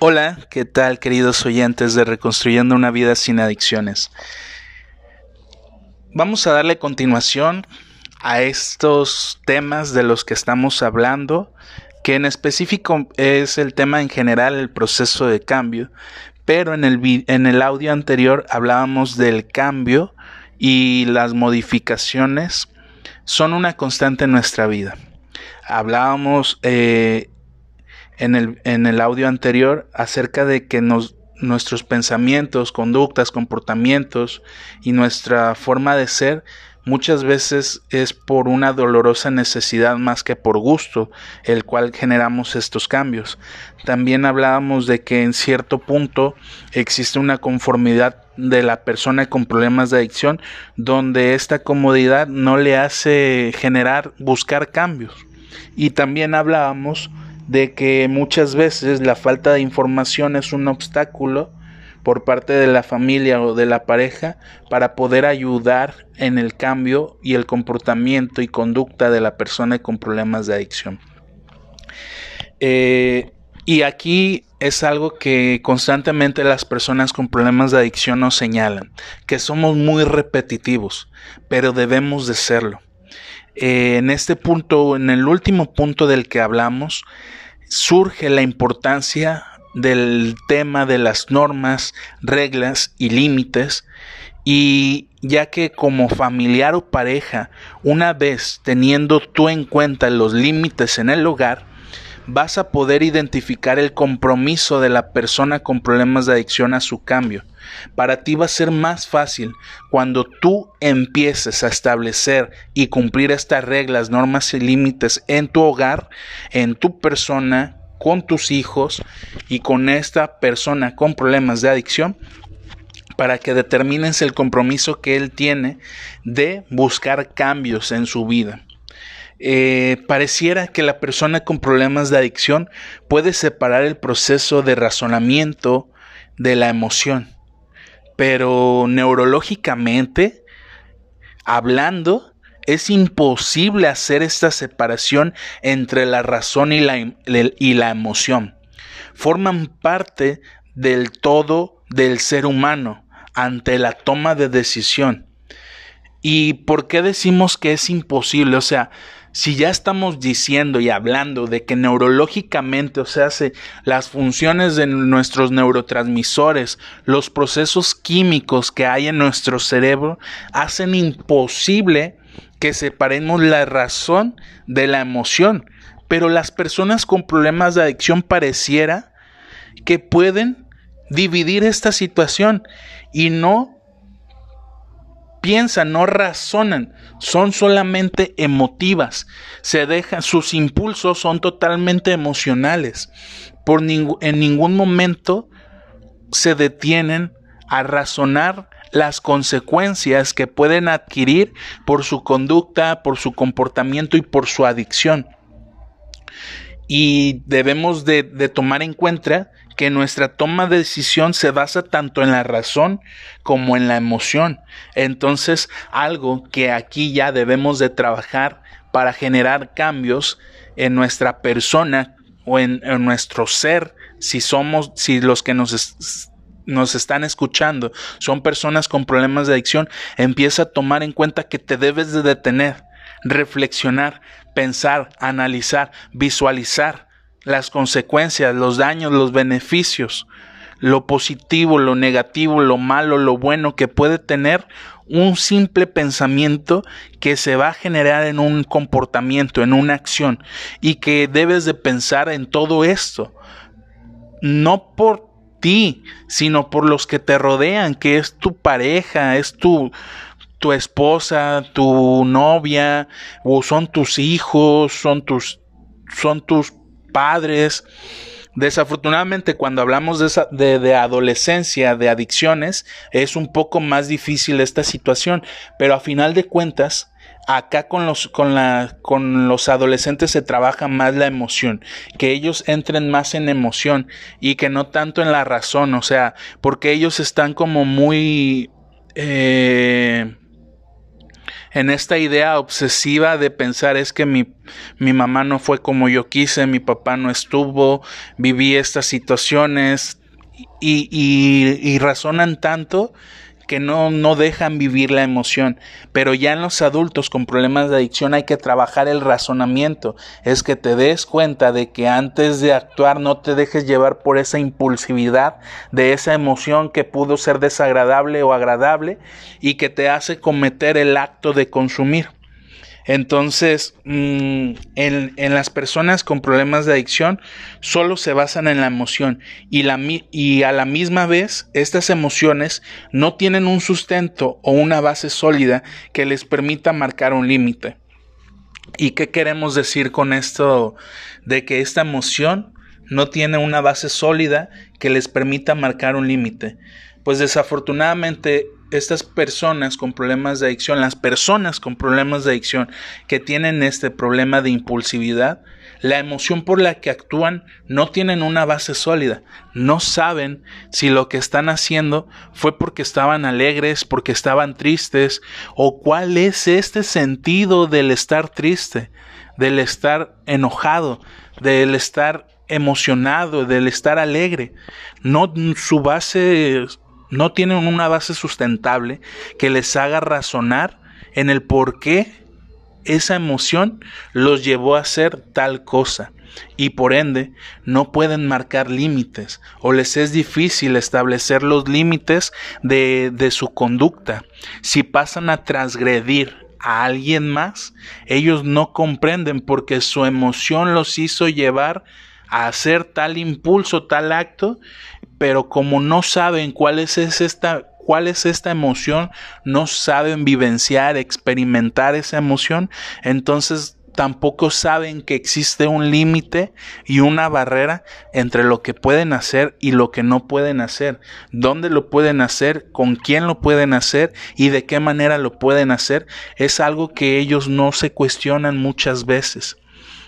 Hola, ¿qué tal queridos oyentes de Reconstruyendo una vida sin adicciones? Vamos a darle continuación a estos temas de los que estamos hablando, que en específico es el tema en general, el proceso de cambio, pero en el, en el audio anterior hablábamos del cambio y las modificaciones son una constante en nuestra vida. Hablábamos eh, en el, en el audio anterior acerca de que nuestros pensamientos, conductas, comportamientos y nuestra forma de ser muchas veces es por una dolorosa necesidad más que por gusto, el cual generamos estos cambios. También hablábamos de que en cierto punto existe una conformidad de la persona con problemas de adicción donde esta comodidad no le hace generar buscar cambios. Y también hablábamos de que muchas veces la falta de información es un obstáculo por parte de la familia o de la pareja para poder ayudar en el cambio y el comportamiento y conducta de la persona con problemas de adicción. Eh, y aquí es algo que constantemente las personas con problemas de adicción nos señalan, que somos muy repetitivos, pero debemos de serlo. Eh, en este punto, en el último punto del que hablamos, surge la importancia del tema de las normas, reglas y límites y ya que como familiar o pareja, una vez teniendo tú en cuenta los límites en el hogar, vas a poder identificar el compromiso de la persona con problemas de adicción a su cambio. Para ti va a ser más fácil cuando tú empieces a establecer y cumplir estas reglas, normas y límites en tu hogar, en tu persona, con tus hijos y con esta persona con problemas de adicción para que determines el compromiso que él tiene de buscar cambios en su vida. Eh, pareciera que la persona con problemas de adicción puede separar el proceso de razonamiento de la emoción pero neurológicamente, hablando, es imposible hacer esta separación entre la razón y la, y la emoción. Forman parte del todo del ser humano ante la toma de decisión. ¿Y por qué decimos que es imposible? O sea, si ya estamos diciendo y hablando de que neurológicamente, o sea, las funciones de nuestros neurotransmisores, los procesos químicos que hay en nuestro cerebro, hacen imposible que separemos la razón de la emoción. Pero las personas con problemas de adicción pareciera que pueden dividir esta situación y no piensan, no razonan, son solamente emotivas, se dejan, sus impulsos son totalmente emocionales. Por en ningún momento se detienen a razonar las consecuencias que pueden adquirir por su conducta, por su comportamiento y por su adicción. Y debemos de, tomar en cuenta que nuestra toma de decisión se basa tanto en la razón como en la emoción. Entonces, algo que aquí ya debemos de trabajar para generar cambios en nuestra persona o en, nuestro ser, si somos, si los que nos, nos están escuchando son personas con problemas de adicción, empieza a tomar en cuenta que te debes de detener, reflexionar, pensar, analizar, visualizar las consecuencias, los daños, los beneficios, lo positivo, lo negativo, lo malo, lo bueno que puede tener un simple pensamiento que se va a generar en un comportamiento, en una acción y que debes de pensar en todo esto, no por ti, sino por los que te rodean, que es tu pareja, es tu tu esposa, tu novia, o son tus hijos, son tus son tus padres. Desafortunadamente, cuando hablamos de, de, adolescencia, de adicciones, es un poco más difícil esta situación, pero a final de cuentas, acá con los, con, la, con los adolescentes se trabaja más la emoción, que ellos entren más en emoción y que no tanto en la razón, o sea, porque ellos están como muy... Eh, en esta idea obsesiva de pensar es que mi, mi mamá no fue como yo quise, mi papá no estuvo, viví estas situaciones y, y, y razonan tanto que no, no dejan vivir la emoción. Pero ya en los adultos con problemas de adicción hay que trabajar el razonamiento. Es que te des cuenta de que antes de actuar no te dejes llevar por esa impulsividad de esa emoción que pudo ser desagradable o agradable y que te hace cometer el acto de consumir. Entonces, mm, en, en, las personas con problemas de adicción solo se basan en la emoción y, la, y a la misma vez estas emociones no tienen un sustento o una base sólida que les permita marcar un límite. ¿Y qué queremos decir con esto de que esta emoción no tiene una base sólida que les permita marcar un límite? Pues desafortunadamente estas personas con problemas de adicción, las personas con problemas de adicción que tienen este problema de impulsividad, la emoción por la que actúan no tienen una base sólida. No saben si lo que están haciendo fue porque estaban alegres, porque estaban tristes, o cuál es este sentido del estar triste, del estar enojado, del estar emocionado, del estar alegre. No, su base no tienen una base sustentable que les haga razonar en el por qué esa emoción los llevó a hacer tal cosa y por ende no pueden marcar límites o les es difícil establecer los límites de, de su conducta. Si pasan a transgredir a alguien más, ellos no comprenden porque su emoción los hizo llevar a hacer tal impulso, tal acto, pero como no saben cuál es esta cuál es esta emoción, no saben vivenciar, experimentar esa emoción, entonces tampoco saben que existe un límite y una barrera entre lo que pueden hacer y lo que no pueden hacer, dónde lo pueden hacer, con quién lo pueden hacer y de qué manera lo pueden hacer, es algo que ellos no se cuestionan muchas veces.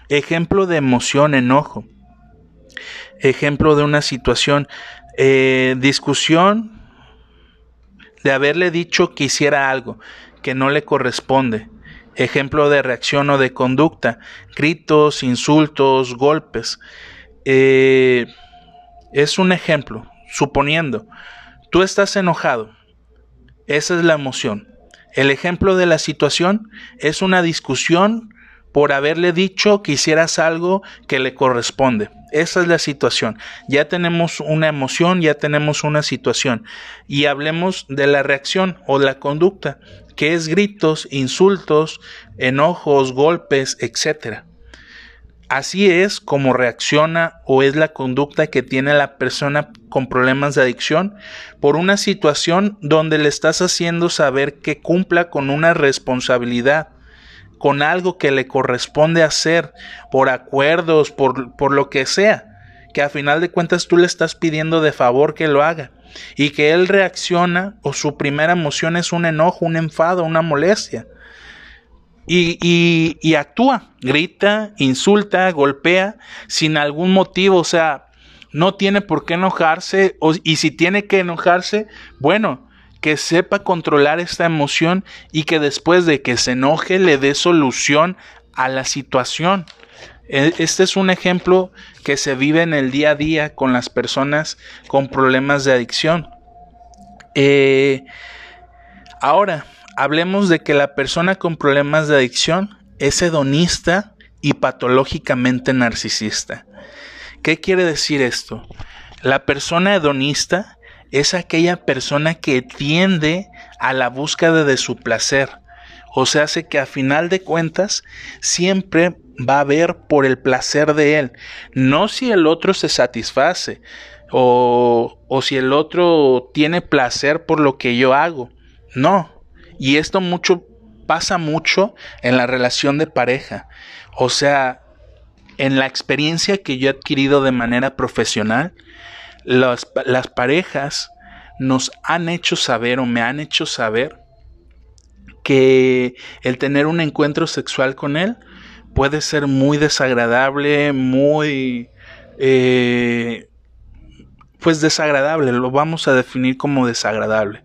Ejemplo de emoción, enojo. Ejemplo de una situación eh, discusión de haberle dicho que hiciera algo que no le corresponde. Ejemplo de reacción o de conducta. Gritos, insultos, golpes. Eh, es un ejemplo. Suponiendo, tú estás enojado. Esa es la emoción. El ejemplo de la situación es una discusión por haberle dicho que hicieras algo que le corresponde. Esa es la situación. Ya tenemos una emoción, ya tenemos una situación. Y hablemos de la reacción o la conducta, que es gritos, insultos, enojos, golpes, etc. Así es como reacciona o es la conducta que tiene la persona con problemas de adicción por una situación donde le estás haciendo saber que cumpla con una responsabilidad con algo que le corresponde hacer por acuerdos, por, por lo que sea, que a final de cuentas tú le estás pidiendo de favor que lo haga y que él reacciona o su primera emoción es un enojo, un enfado, una molestia. Y, y, actúa, grita, insulta, golpea sin algún motivo, o sea, no tiene por qué enojarse, y si tiene que enojarse, bueno, que sepa controlar esta emoción y que después de que se enoje le dé solución a la situación. E, este es un ejemplo que se vive en el día a día con las personas con problemas de adicción. Eh, ahora, hablemos de que la persona con problemas de adicción es hedonista y patológicamente narcisista. ¿Qué quiere decir esto? La persona hedonista es aquella persona que tiende a la búsqueda de su placer. O sea, hace que a final de cuentas siempre va a ver por el placer de él, no si el otro se satisface o, o si el otro tiene placer por lo que yo hago. No. Y esto mucho pasa mucho en la relación de pareja. O sea, en la experiencia que yo he adquirido de manera profesional, las, las parejas nos han hecho saber o me han hecho saber que el tener un encuentro sexual con él puede ser muy desagradable, muy... Eh, pues desagradable, lo vamos a definir como desagradable,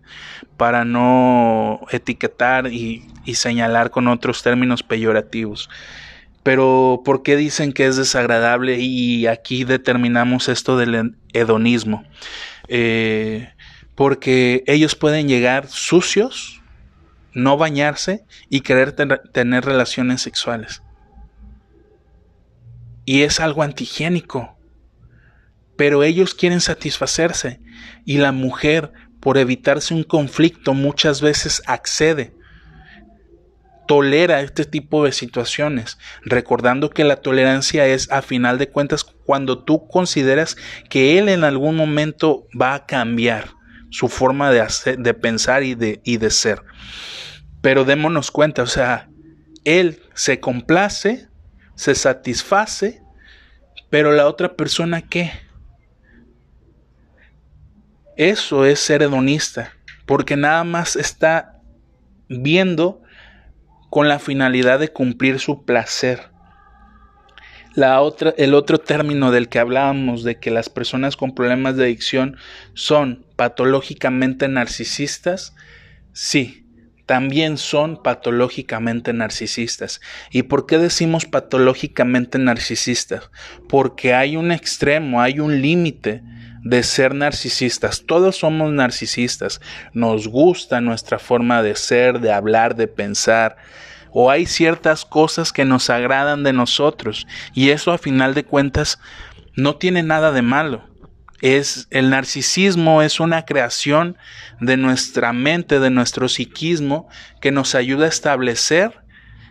para no etiquetar y, señalar con otros términos peyorativos. Pero ¿por qué dicen que es desagradable? Y aquí determinamos esto del hedonismo. Eh, porque ellos pueden llegar sucios, no bañarse y querer tener relaciones sexuales. Y es algo antihigiénico pero ellos quieren satisfacerse y la mujer, por evitarse un conflicto, muchas veces accede, tolera este tipo de situaciones, recordando que la tolerancia es a final de cuentas cuando tú consideras que él en algún momento va a cambiar su forma de, hacer, de pensar y de, y de ser. Pero démonos cuenta, o sea, él se complace, se satisface, pero la otra persona qué? Eso es ser hedonista, porque nada más está viendo con la finalidad de cumplir su placer. La otra, el otro término del que hablábamos de que las personas con problemas de adicción son patológicamente narcisistas, sí, también son patológicamente narcisistas. ¿Y por qué decimos patológicamente narcisistas? Porque hay un extremo, hay un límite de ser narcisistas. Todos somos narcisistas. Nos gusta nuestra forma de ser, de hablar, de pensar. O hay ciertas cosas que nos agradan de nosotros. Y eso a final de cuentas no tiene nada de malo. Es el narcisismo es una creación de nuestra mente, de nuestro psiquismo que nos ayuda a establecer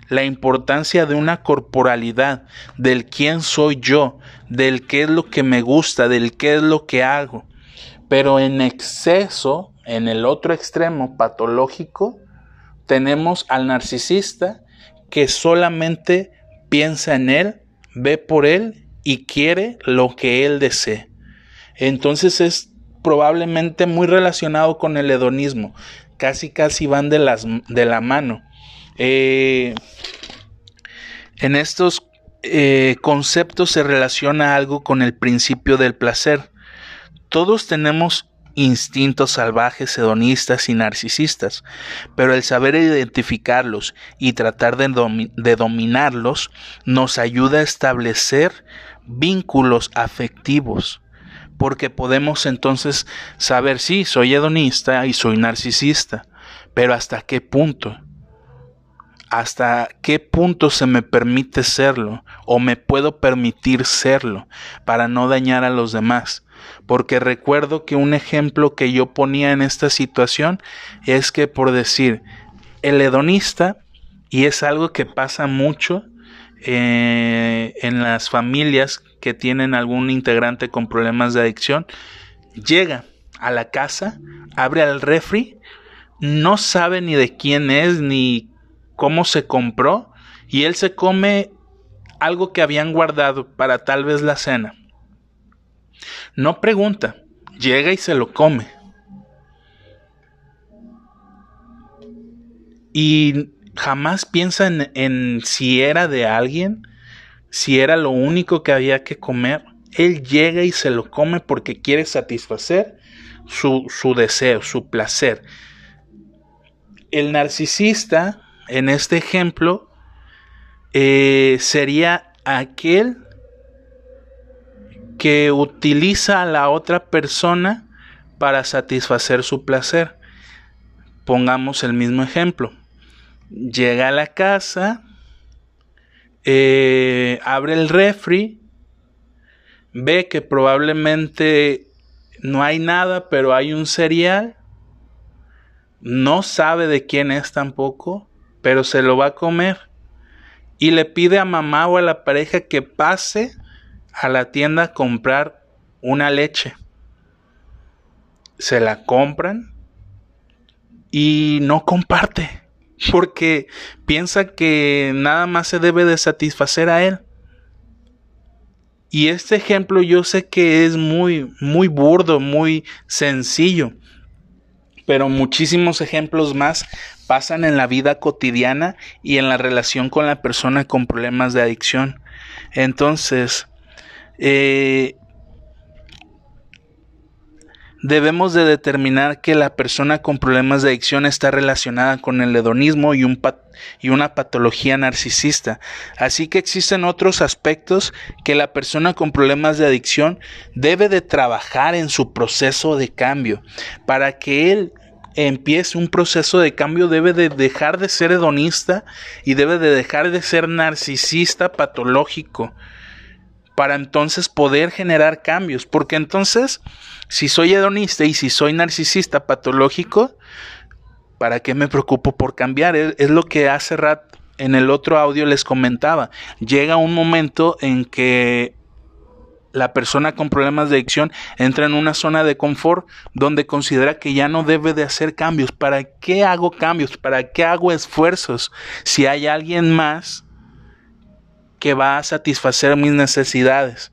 la importancia de una corporalidad, del quién soy yo, del qué es lo que me gusta, del qué es lo que hago. Pero en exceso, en el otro extremo patológico, tenemos al narcisista que solamente piensa en él, ve por él y quiere lo que él desee. Entonces es probablemente muy relacionado con el hedonismo. Casi casi van de, las, de la mano. Eh, en estos eh, conceptos se relaciona algo con el principio del placer. Todos tenemos instintos salvajes, hedonistas y narcisistas, pero el saber identificarlos y tratar de, de, dominarlos nos ayuda a establecer vínculos afectivos, porque podemos entonces saber si soy hedonista y soy narcisista, pero hasta qué punto hasta qué punto se me permite serlo o me puedo permitir serlo para no dañar a los demás. Porque recuerdo que un ejemplo que yo ponía en esta situación es que por decir, el hedonista, y es algo que pasa mucho eh, en las familias que tienen algún integrante con problemas de adicción, llega a la casa, abre al refri, no sabe ni de quién es, ni cómo se compró y él se come algo que habían guardado para tal vez la cena. No pregunta, llega y se lo come. Y jamás piensa en, si era de alguien, si era lo único que había que comer. Él llega y se lo come porque quiere satisfacer su, su deseo, su placer. El narcisista en este ejemplo eh, sería aquel que utiliza a la otra persona para satisfacer su placer. Pongamos el mismo ejemplo. Llega a la casa, eh, abre el refri, ve que probablemente no hay nada, pero hay un cereal, no sabe de quién es tampoco, pero se lo va a comer. Y le pide a mamá o a la pareja que pase a la tienda a comprar una leche. Se la compran y no comparte porque piensa que nada más se debe de satisfacer a él. Y este ejemplo yo sé que es muy muy burdo, muy sencillo, pero muchísimos ejemplos más pasan en la vida cotidiana y en la relación con la persona con problemas de adicción. Entonces, eh, debemos de determinar que la persona con problemas de adicción está relacionada con el hedonismo y, un y una patología narcisista. Así que existen otros aspectos que la persona con problemas de adicción debe de trabajar en su proceso de cambio. Para que él empiece un proceso de cambio debe de dejar de ser hedonista y debe de dejar de ser narcisista patológico para entonces poder generar cambios. Porque entonces, si soy hedonista y si soy narcisista patológico, ¿para qué me preocupo por cambiar? Es, lo que hace rato en el otro audio les comentaba. Llega un momento en que la persona con problemas de adicción entra en una zona de confort donde considera que ya no debe de hacer cambios. ¿Para qué hago cambios? ¿Para qué hago esfuerzos? Si hay alguien más que va a satisfacer mis necesidades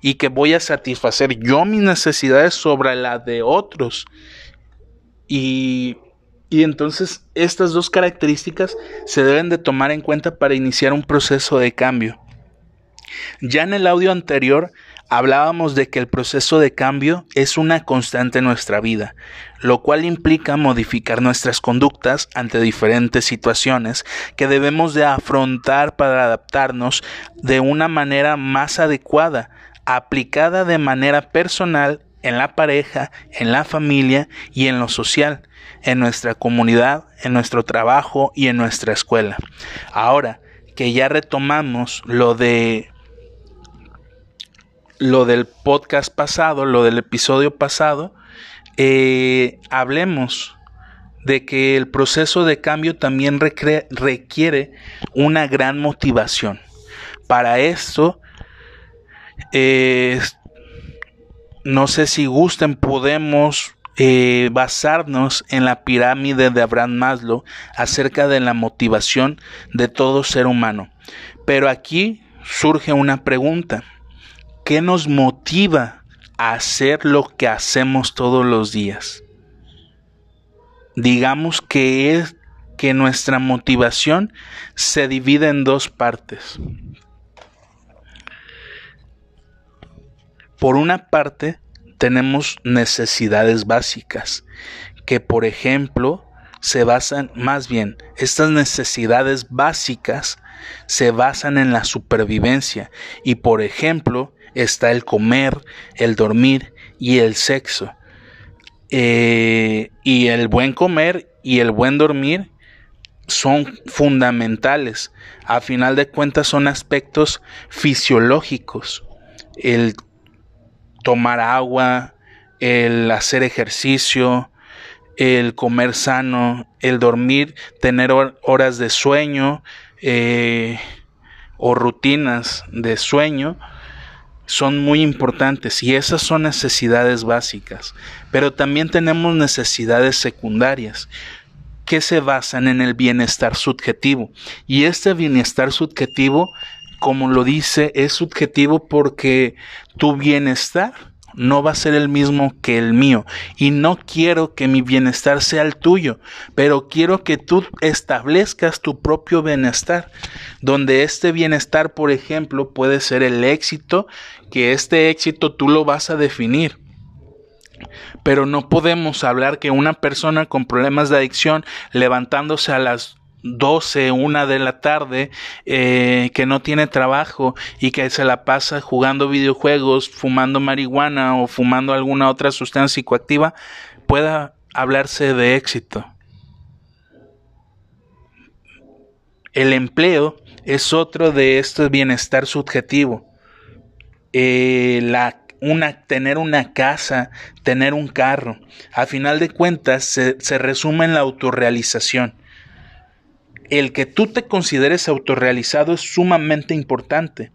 y que voy a satisfacer yo mis necesidades sobre la de otros. Y, y entonces estas dos características se deben de tomar en cuenta para iniciar un proceso de cambio. Ya en el audio anterior hablábamos de que el proceso de cambio es una constante en nuestra vida, lo cual implica modificar nuestras conductas ante diferentes situaciones que debemos de afrontar para adaptarnos de una manera más adecuada, aplicada de manera personal en la pareja, en la familia y en lo social, en nuestra comunidad, en nuestro trabajo y en nuestra escuela. Ahora que ya retomamos lo de lo del podcast pasado, lo del episodio pasado, eh, hablemos de que el proceso de cambio también requiere una gran motivación. Para esto, eh, no sé si gusten, podemos eh, basarnos en la pirámide de Abraham Maslow acerca de la motivación de todo ser humano. Pero aquí surge una pregunta. ¿Qué nos motiva a hacer lo que hacemos todos los días? Digamos que es que nuestra motivación se divide en dos partes. Por una parte, tenemos necesidades básicas, que por ejemplo se basan, más bien, estas necesidades básicas se basan en la supervivencia y por ejemplo está el comer, el dormir y el sexo. Eh, y el buen comer y el buen dormir son fundamentales. A final de cuentas son aspectos fisiológicos. El tomar agua, el hacer ejercicio, el comer sano, el dormir, tener horas de sueño eh, o rutinas de sueño son muy importantes y esas son necesidades básicas. Pero también tenemos necesidades secundarias que se basan en el bienestar subjetivo. Y este bienestar subjetivo, como lo dice, es subjetivo porque tu bienestar no va a ser el mismo que el mío. Y no quiero que mi bienestar sea el tuyo, pero quiero que tú establezcas tu propio bienestar, donde este bienestar, por ejemplo, puede ser el éxito, que este éxito tú lo vas a definir. Pero no podemos hablar que una persona con problemas de adicción levantándose a las 12, una de la tarde, eh, que no tiene trabajo y que se la pasa jugando videojuegos, fumando marihuana o fumando alguna otra sustancia psicoactiva, pueda hablarse de éxito. El empleo es otro de este bienestar subjetivo. Eh, la, una, tener una casa, tener un carro, a final de cuentas se, se resume en la autorrealización el que tú te consideres autorrealizado es sumamente importante.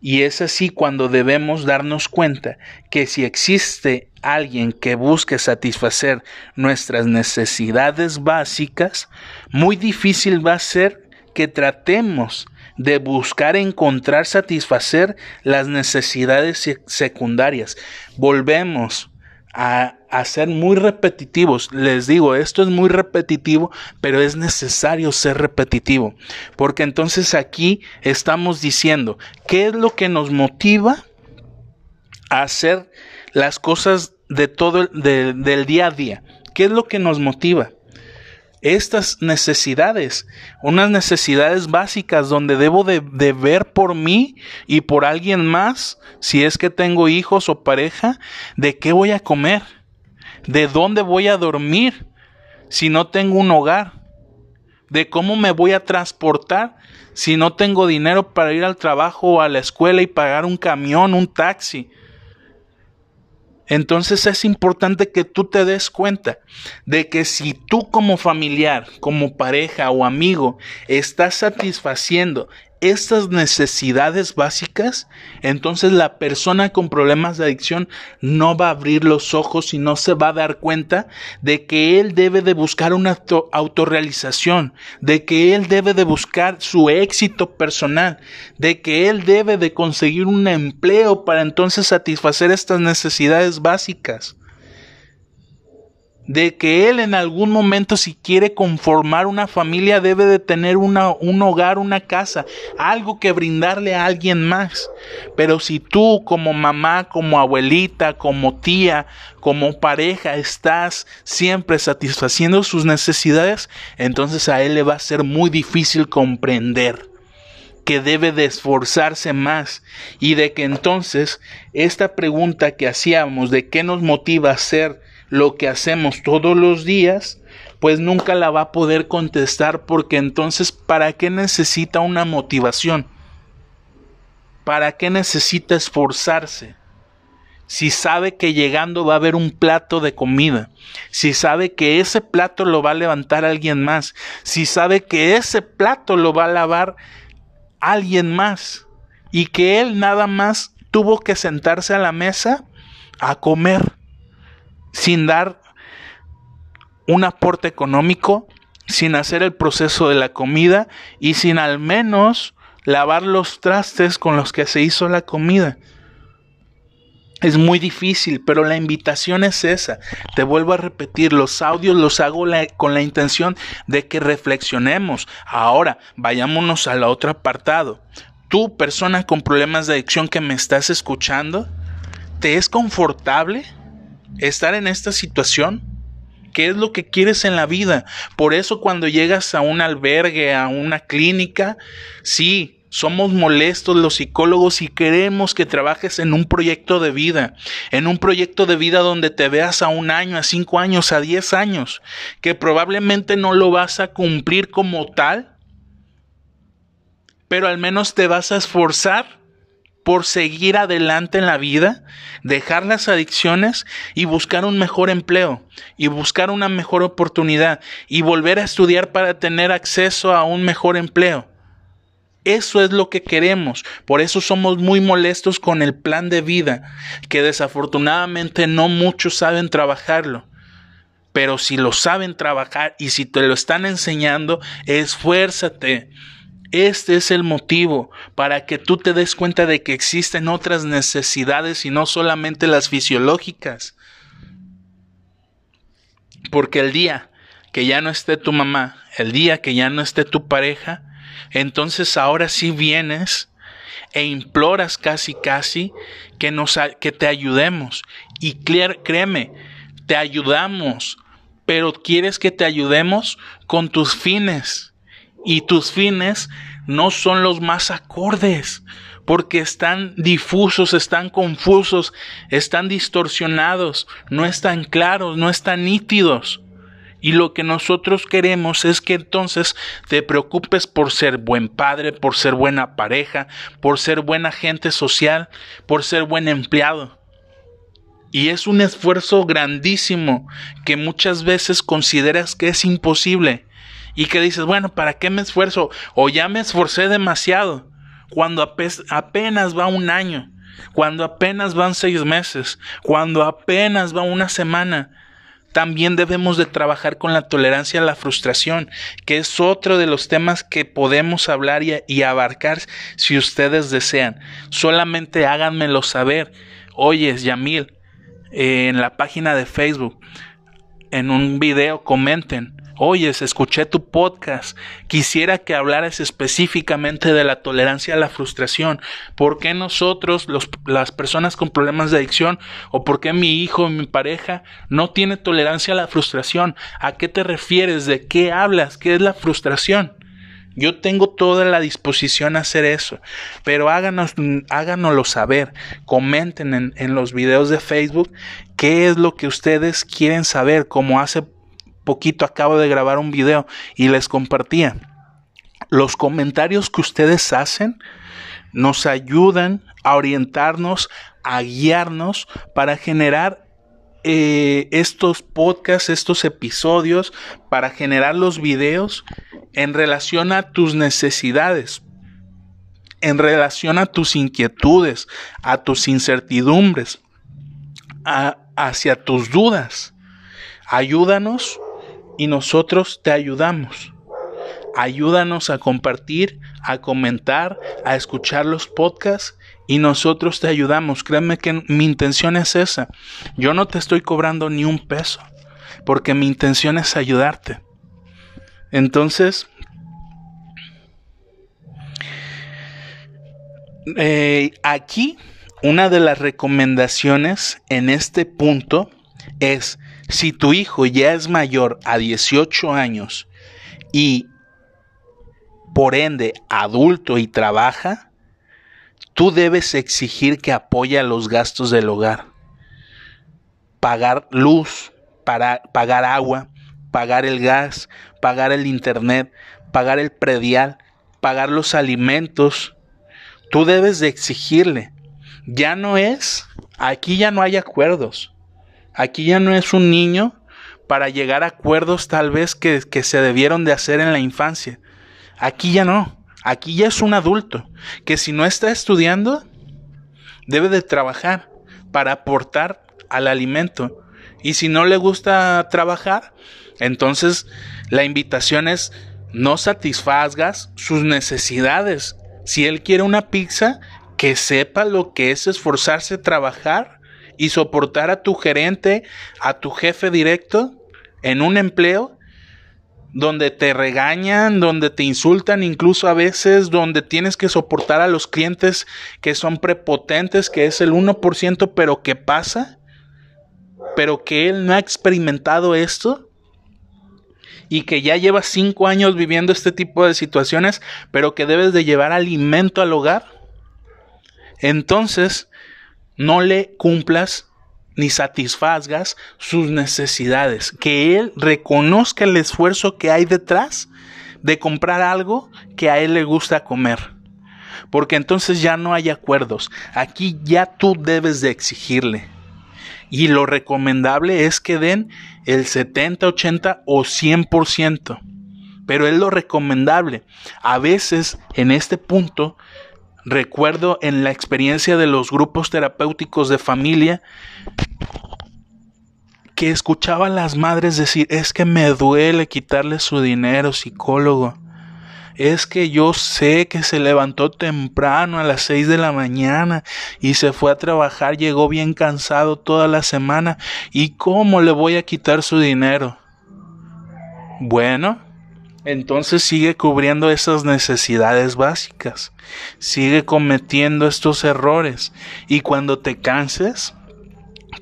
Y es así cuando debemos darnos cuenta que si existe alguien que busque satisfacer nuestras necesidades básicas, muy difícil va a ser que tratemos de buscar encontrar satisfacer las necesidades secundarias. Volvemos a, ser muy repetitivos. Les digo, esto es muy repetitivo, pero es necesario ser repetitivo. Porque entonces aquí estamos diciendo, ¿qué es lo que nos motiva a hacer las cosas de todo el, del día a día. ¿Qué es lo que nos motiva? Estas necesidades, unas necesidades básicas donde debo de, de, ver por mí y por alguien más, si es que tengo hijos o pareja, de qué voy a comer, de dónde voy a dormir, si no tengo un hogar, de cómo me voy a transportar si no tengo dinero para ir al trabajo o a la escuela y pagar un camión, un taxi. Entonces es importante que tú te des cuenta de que si tú como familiar, como pareja o amigo estás satisfaciendo estas necesidades básicas, entonces la persona con problemas de adicción no va a abrir los ojos y no se va a dar cuenta de que él debe de buscar una autorrealización, de que él debe de buscar su éxito personal, de que él debe de conseguir un empleo para entonces satisfacer estas necesidades básicas de que él en algún momento si quiere conformar una familia debe de tener una, un hogar, una casa, algo que brindarle a alguien más. Pero si tú como mamá, como abuelita, como tía, como pareja estás siempre satisfaciendo sus necesidades, entonces a él le va a ser muy difícil comprender que debe de esforzarse más y de que entonces esta pregunta que hacíamos de qué nos motiva a ser lo que hacemos todos los días, pues nunca la va a poder contestar porque entonces, ¿para qué necesita una motivación? ¿Para qué necesita esforzarse? Si sabe que llegando va a haber un plato de comida, si sabe que ese plato lo va a levantar alguien más, si sabe que ese plato lo va a lavar alguien más y que él nada más tuvo que sentarse a la mesa a comer sin dar un aporte económico, sin hacer el proceso de la comida y sin al menos lavar los trastes con los que se hizo la comida. Es muy difícil, pero la invitación es esa. Te vuelvo a repetir, los audios los hago con la intención de que reflexionemos. Ahora, vayámonos al otro apartado. Tú, persona con problemas de adicción que me estás escuchando, ¿te es confortable? Estar en esta situación? ¿Qué es lo que quieres en la vida? Por eso cuando llegas a un albergue, a una clínica, sí, somos molestos los psicólogos y queremos que trabajes en un proyecto de vida, en un proyecto de vida donde te veas a un año, a cinco años, a diez años, que probablemente no lo vas a cumplir como tal, pero al menos te vas a esforzar por seguir adelante en la vida, dejar las adicciones y buscar un mejor empleo y buscar una mejor oportunidad y volver a estudiar para tener acceso a un mejor empleo. Eso es lo que queremos. Por eso somos muy molestos con el plan de vida, que desafortunadamente no muchos saben trabajarlo. Pero si lo saben trabajar y si te lo están enseñando, esfuérzate. Este es el motivo para que tú te des cuenta de que existen otras necesidades y no solamente las fisiológicas. Porque el día que ya no esté tu mamá, el día que ya no esté tu pareja, entonces ahora sí vienes e imploras casi casi que nos que te ayudemos y créeme, te ayudamos, pero quieres que te ayudemos con tus fines y tus fines no son los más acordes, porque están difusos, están confusos, están distorsionados, no están claros, no están nítidos. Y lo que nosotros queremos es que entonces te preocupes por ser buen padre, por ser buena pareja, por ser buen agente social, por ser buen empleado. Y es un esfuerzo grandísimo que muchas veces consideras que es imposible y que dices, bueno, ¿para qué me esfuerzo? O ya me esforcé demasiado, cuando apenas va un año, cuando apenas van seis meses, cuando apenas va una semana. También debemos de trabajar con la tolerancia a la frustración, que es otro de los temas que podemos hablar y, abarcar si ustedes desean. Solamente háganmelo saber. Oyes, Yamil, en la página de Facebook en un video comenten, oyes, escuché tu podcast, quisiera que hablaras específicamente de la tolerancia a la frustración. ¿Por qué nosotros, las personas con problemas de adicción, o por qué mi hijo, mi pareja, no tiene tolerancia a la frustración? ¿A qué te refieres? ¿De qué hablas? ¿Qué es la frustración? Yo tengo toda la disposición a hacer eso, pero háganos, háganoslo saber, comenten en, los videos de Facebook qué es lo que ustedes quieren saber, como hace poquito acabo de grabar un video y les compartía. Los comentarios que ustedes hacen nos ayudan a orientarnos, a guiarnos para generar eh, estos podcasts, estos episodios, para generar los videos en relación a tus necesidades, en relación a tus inquietudes, a tus incertidumbres, hacia tus dudas. Ayúdanos y nosotros te ayudamos. Ayúdanos a compartir, a comentar, a escuchar los podcasts y nosotros te ayudamos. Créeme que mi intención es esa. Yo no te estoy cobrando ni un peso porque mi intención es ayudarte. Entonces, eh, aquí una de las recomendaciones en este punto es si tu hijo ya es mayor a 18 años y por ende adulto y trabaja, tú debes exigir que apoye a los gastos del hogar. Pagar luz, para, pagar agua, pagar el gas, pagar el internet, pagar el predial, pagar los alimentos. Tú debes de exigirle. Ya no es, aquí ya no hay acuerdos. Aquí ya no es un niño para llegar a acuerdos tal vez que, se debieron de hacer en la infancia. Aquí ya no. Aquí ya es un adulto que si no está estudiando, debe de trabajar para aportar al alimento. Y si no le gusta trabajar, entonces la invitación es no satisfagas sus necesidades. Si él quiere una pizza, que sepa lo que es esforzarse trabajar y soportar a tu gerente, a tu jefe directo en un empleo donde te regañan, donde te insultan, incluso a veces donde tienes que soportar a los clientes que son prepotentes, que es el 1%, pero que pasa, pero que él no ha experimentado esto y que ya lleva cinco años viviendo este tipo de situaciones, pero que debes de llevar alimento al hogar. Entonces, no le cumplas ni satisfagas sus necesidades, que Él reconozca el esfuerzo que hay detrás de comprar algo que a Él le gusta comer. Porque entonces ya no hay acuerdos. Aquí ya tú debes de exigirle. Y lo recomendable es que den el 70, 80 o 100%. Pero es lo recomendable. A veces en este punto Recuerdo en la experiencia de los grupos terapéuticos de familia que escuchaba a las madres decir, es que me duele quitarle su dinero, psicólogo. Es que yo sé que se levantó temprano a las seis de la mañana y se fue a trabajar, llegó bien cansado toda la semana. ¿Y cómo le voy a quitar su dinero? Bueno, entonces sigue cubriendo esas necesidades básicas, sigue cometiendo estos errores. Y cuando te canses,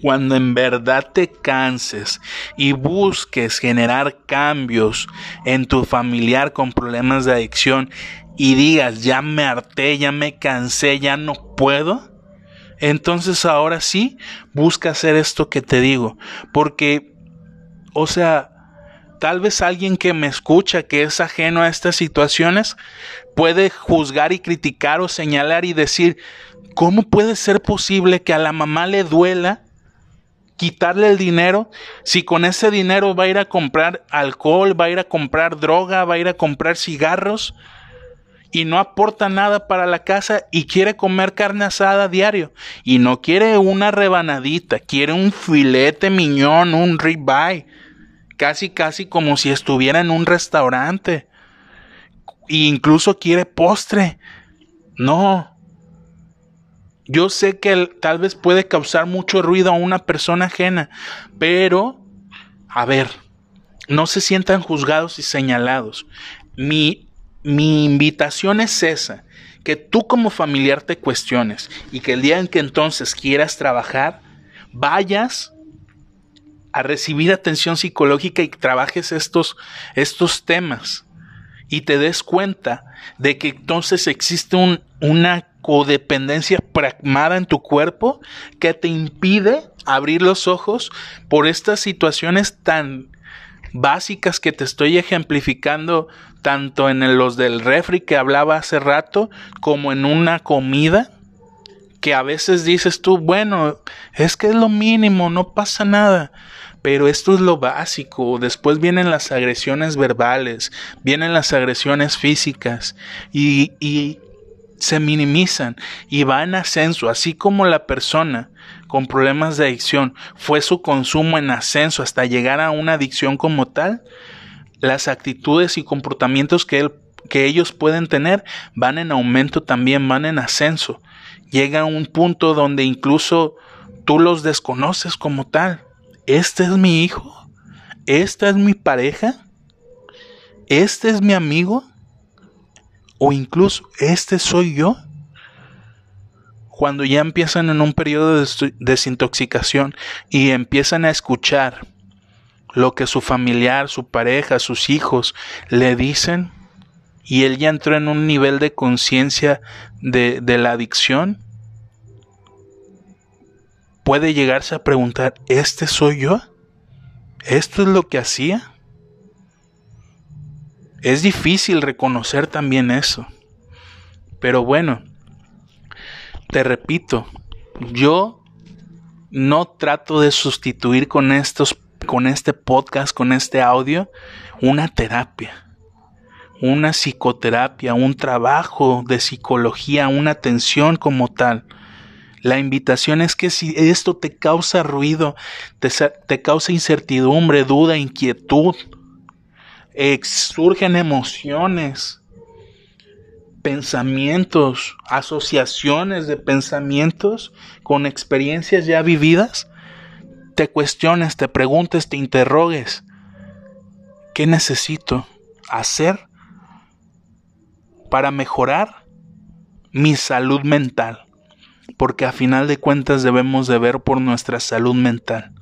cuando en verdad te canses y busques generar cambios en tu familiar con problemas de adicción y digas, ya me harté, ya me cansé, ya no puedo, entonces ahora sí busca hacer esto que te digo, porque, o sea, Tal vez alguien que me escucha, que es ajeno a estas situaciones, puede juzgar y criticar o señalar y decir, ¿cómo puede ser posible que a la mamá le duela quitarle el dinero si con ese dinero va a ir a comprar alcohol, va a ir a comprar droga, va a ir a comprar cigarros? y no aporta nada para la casa y quiere comer carne asada diario y no quiere una rebanadita, quiere un filete miñón, un ribeye casi casi como si estuviera en un restaurante. E incluso quiere postre. No. Yo sé que tal vez puede causar mucho ruido a una persona ajena, pero a ver, no se sientan juzgados y señalados. Mi, mi invitación es esa, que tú como familiar te cuestiones y que el día en que entonces quieras trabajar, vayas a recibir atención psicológica y trabajes estos, estos temas y te des cuenta de que entonces existe un, una codependencia pragmada en tu cuerpo que te impide abrir los ojos por estas situaciones tan básicas que te estoy ejemplificando tanto en los del refri que hablaba hace rato como en una comida que a veces dices tú, bueno, es que es lo mínimo, no pasa nada. Pero esto es lo básico. Después vienen las agresiones verbales, vienen las agresiones físicas y, y se minimizan y va en ascenso, así como la persona con problemas de adicción fue su consumo en ascenso hasta llegar a una adicción como tal, las actitudes y comportamientos que, él, que ellos pueden tener van en aumento también, van en ascenso. Llega a un punto donde incluso tú los desconoces como tal. Este es mi hijo, esta es mi pareja, este es mi amigo o incluso este soy yo cuando ya empiezan en un periodo de desintoxicación y empiezan a escuchar lo que su familiar, su pareja, sus hijos le dicen, y él ya entró en un nivel de conciencia de, de la adicción, puede llegarse a preguntar, ¿este soy yo? ¿Esto es lo que hacía? Es difícil reconocer también eso. Pero bueno, te repito, yo no trato de sustituir con estos con este podcast, con este audio, una terapia, una psicoterapia, un trabajo de psicología, una atención como tal. La invitación es que si esto te causa ruido, te, te causa incertidumbre, duda, inquietud, surgen emociones, pensamientos, asociaciones de pensamientos con experiencias ya vividas, te cuestiones, te preguntes, te interrogues, ¿qué necesito hacer para mejorar mi salud mental? Porque a final de cuentas debemos de ver por nuestra salud mental.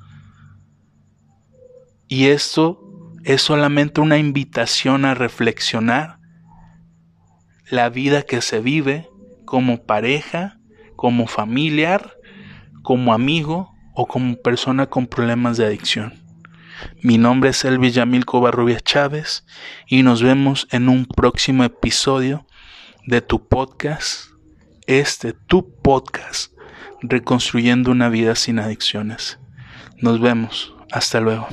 Y esto es solamente una invitación a reflexionar la vida que se vive como pareja, como familiar, como amigo o como persona con problemas de adicción. Mi nombre es Elvis Yamil Covarrubias Chávez y nos vemos en un próximo episodio de tu podcast, este tu podcast, Reconstruyendo una vida sin adicciones. Nos vemos. Hasta luego.